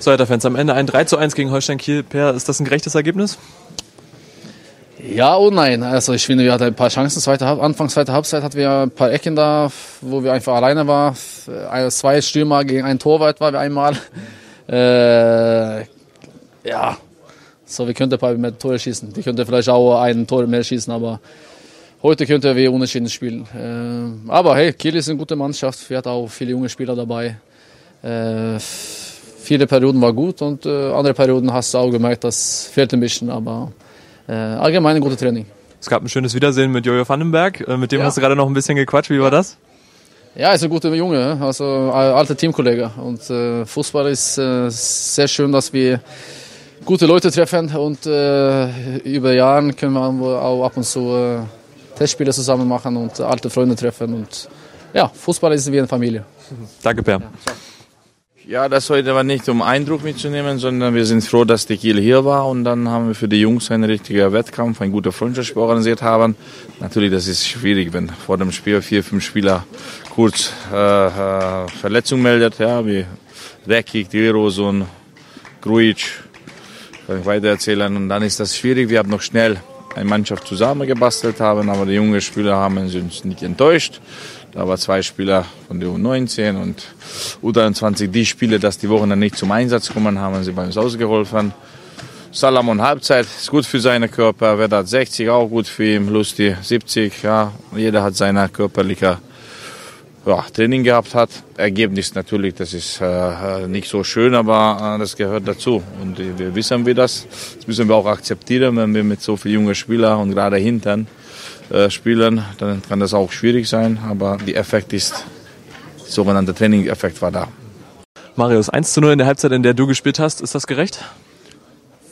So, Fans, am Ende ein 3 zu 1 gegen Holstein Kiel. Per, ist das ein gerechtes Ergebnis? Ja und nein. Also ich finde, wir hatten ein paar Chancen. Zweite, Anfang zweiter Halbzeit hatten wir ein paar Ecken da, wo wir einfach alleine waren. Zwei Stürmer gegen einen Torwart waren wir einmal. Äh, ja, so wir könnten ein paar mehr Tore schießen. Die könnten vielleicht auch ein Tor mehr schießen, aber heute könnten wir unentschieden spielen. Äh, aber hey, Kiel ist eine gute Mannschaft. Wir hatten auch viele junge Spieler dabei. Äh, viele Perioden war gut und äh, andere Perioden hast du auch gemerkt, das fehlt ein bisschen, aber äh, allgemein ein gutes Training. Es gab ein schönes Wiedersehen mit Jojo Vandenberg. Äh, mit dem ja. hast du gerade noch ein bisschen gequatscht. Wie war das? Ja, ist ein guter Junge, also alter Teamkollege. Und äh, Fußball ist äh, sehr schön, dass wir gute Leute treffen und äh, über Jahre können wir auch ab und zu äh, Testspiele zusammen machen und alte Freunde treffen. Und ja, Fußball ist wie eine Familie. Danke, Per. Ja, ja, das heute war nicht um Eindruck mitzunehmen, sondern wir sind froh, dass die Kiel hier war und dann haben wir für die Jungs einen richtigen Wettkampf, ein guter Freundschaftsspiel organisiert haben. Natürlich, das ist schwierig, wenn vor dem Spiel vier, fünf Spieler kurz äh, äh, Verletzung meldet, ja, wie Rekic, Dilrosun, Grujic, kann ich weiter erzählen und dann ist das schwierig. Wir haben noch schnell eine Mannschaft zusammengebastelt haben, aber die jungen Spieler haben uns nicht enttäuscht. Da waren zwei Spieler von der U19 und U23, die Spieler, dass die Wochen dann nicht zum Einsatz kommen, haben sie bei uns ausgeholfen. Salamon Halbzeit ist gut für seinen Körper, Vedat 60 auch gut für ihn, Lusti 70, ja, jeder hat seine körperliche ja, Training gehabt hat. Ergebnis natürlich, das ist äh, nicht so schön, aber äh, das gehört dazu. Und äh, wir wissen wir das. Das müssen wir auch akzeptieren, wenn wir mit so vielen jungen Spielern und gerade hintern äh, spielen, dann kann das auch schwierig sein. Aber der Effekt ist, der sogenannte Training-Effekt war da. Marius, 1 zu 0 in der Halbzeit, in der du gespielt hast, ist das gerecht?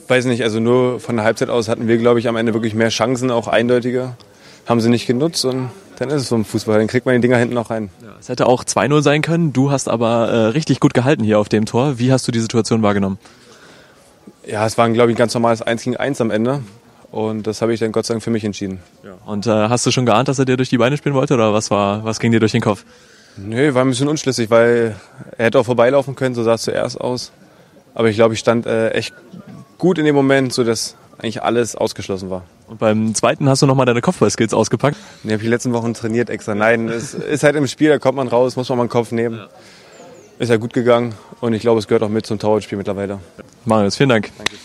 Weiß nicht, also nur von der Halbzeit aus hatten wir, glaube ich, am Ende wirklich mehr Chancen, auch eindeutiger. Haben sie nicht genutzt und dann ist es so ein Fußball, dann kriegt man die Dinger hinten noch rein. Ja, es hätte auch 2-0 sein können, du hast aber äh, richtig gut gehalten hier auf dem Tor. Wie hast du die Situation wahrgenommen? Ja, es war, glaube ich, ein ganz normales 1 gegen 1 am Ende. Und das habe ich dann Gott sei Dank für mich entschieden. Ja. Und äh, hast du schon geahnt, dass er dir durch die Beine spielen wollte oder was war, was ging dir durch den Kopf? Nö, war ein bisschen unschlüssig, weil er hätte auch vorbeilaufen können, so sah es zuerst aus. Aber ich glaube, ich stand äh, echt gut in dem Moment, sodass eigentlich alles ausgeschlossen war. Und beim zweiten hast du nochmal deine Kopfballskills ausgepackt? Nee, habe ich die letzten Wochen trainiert extra. Nein, es ist halt im Spiel, da kommt man raus, muss man mal einen Kopf nehmen. Ja. Ist ja gut gegangen und ich glaube, es gehört auch mit zum Torwartspiel mittlerweile. Marius, vielen Dank. Danke.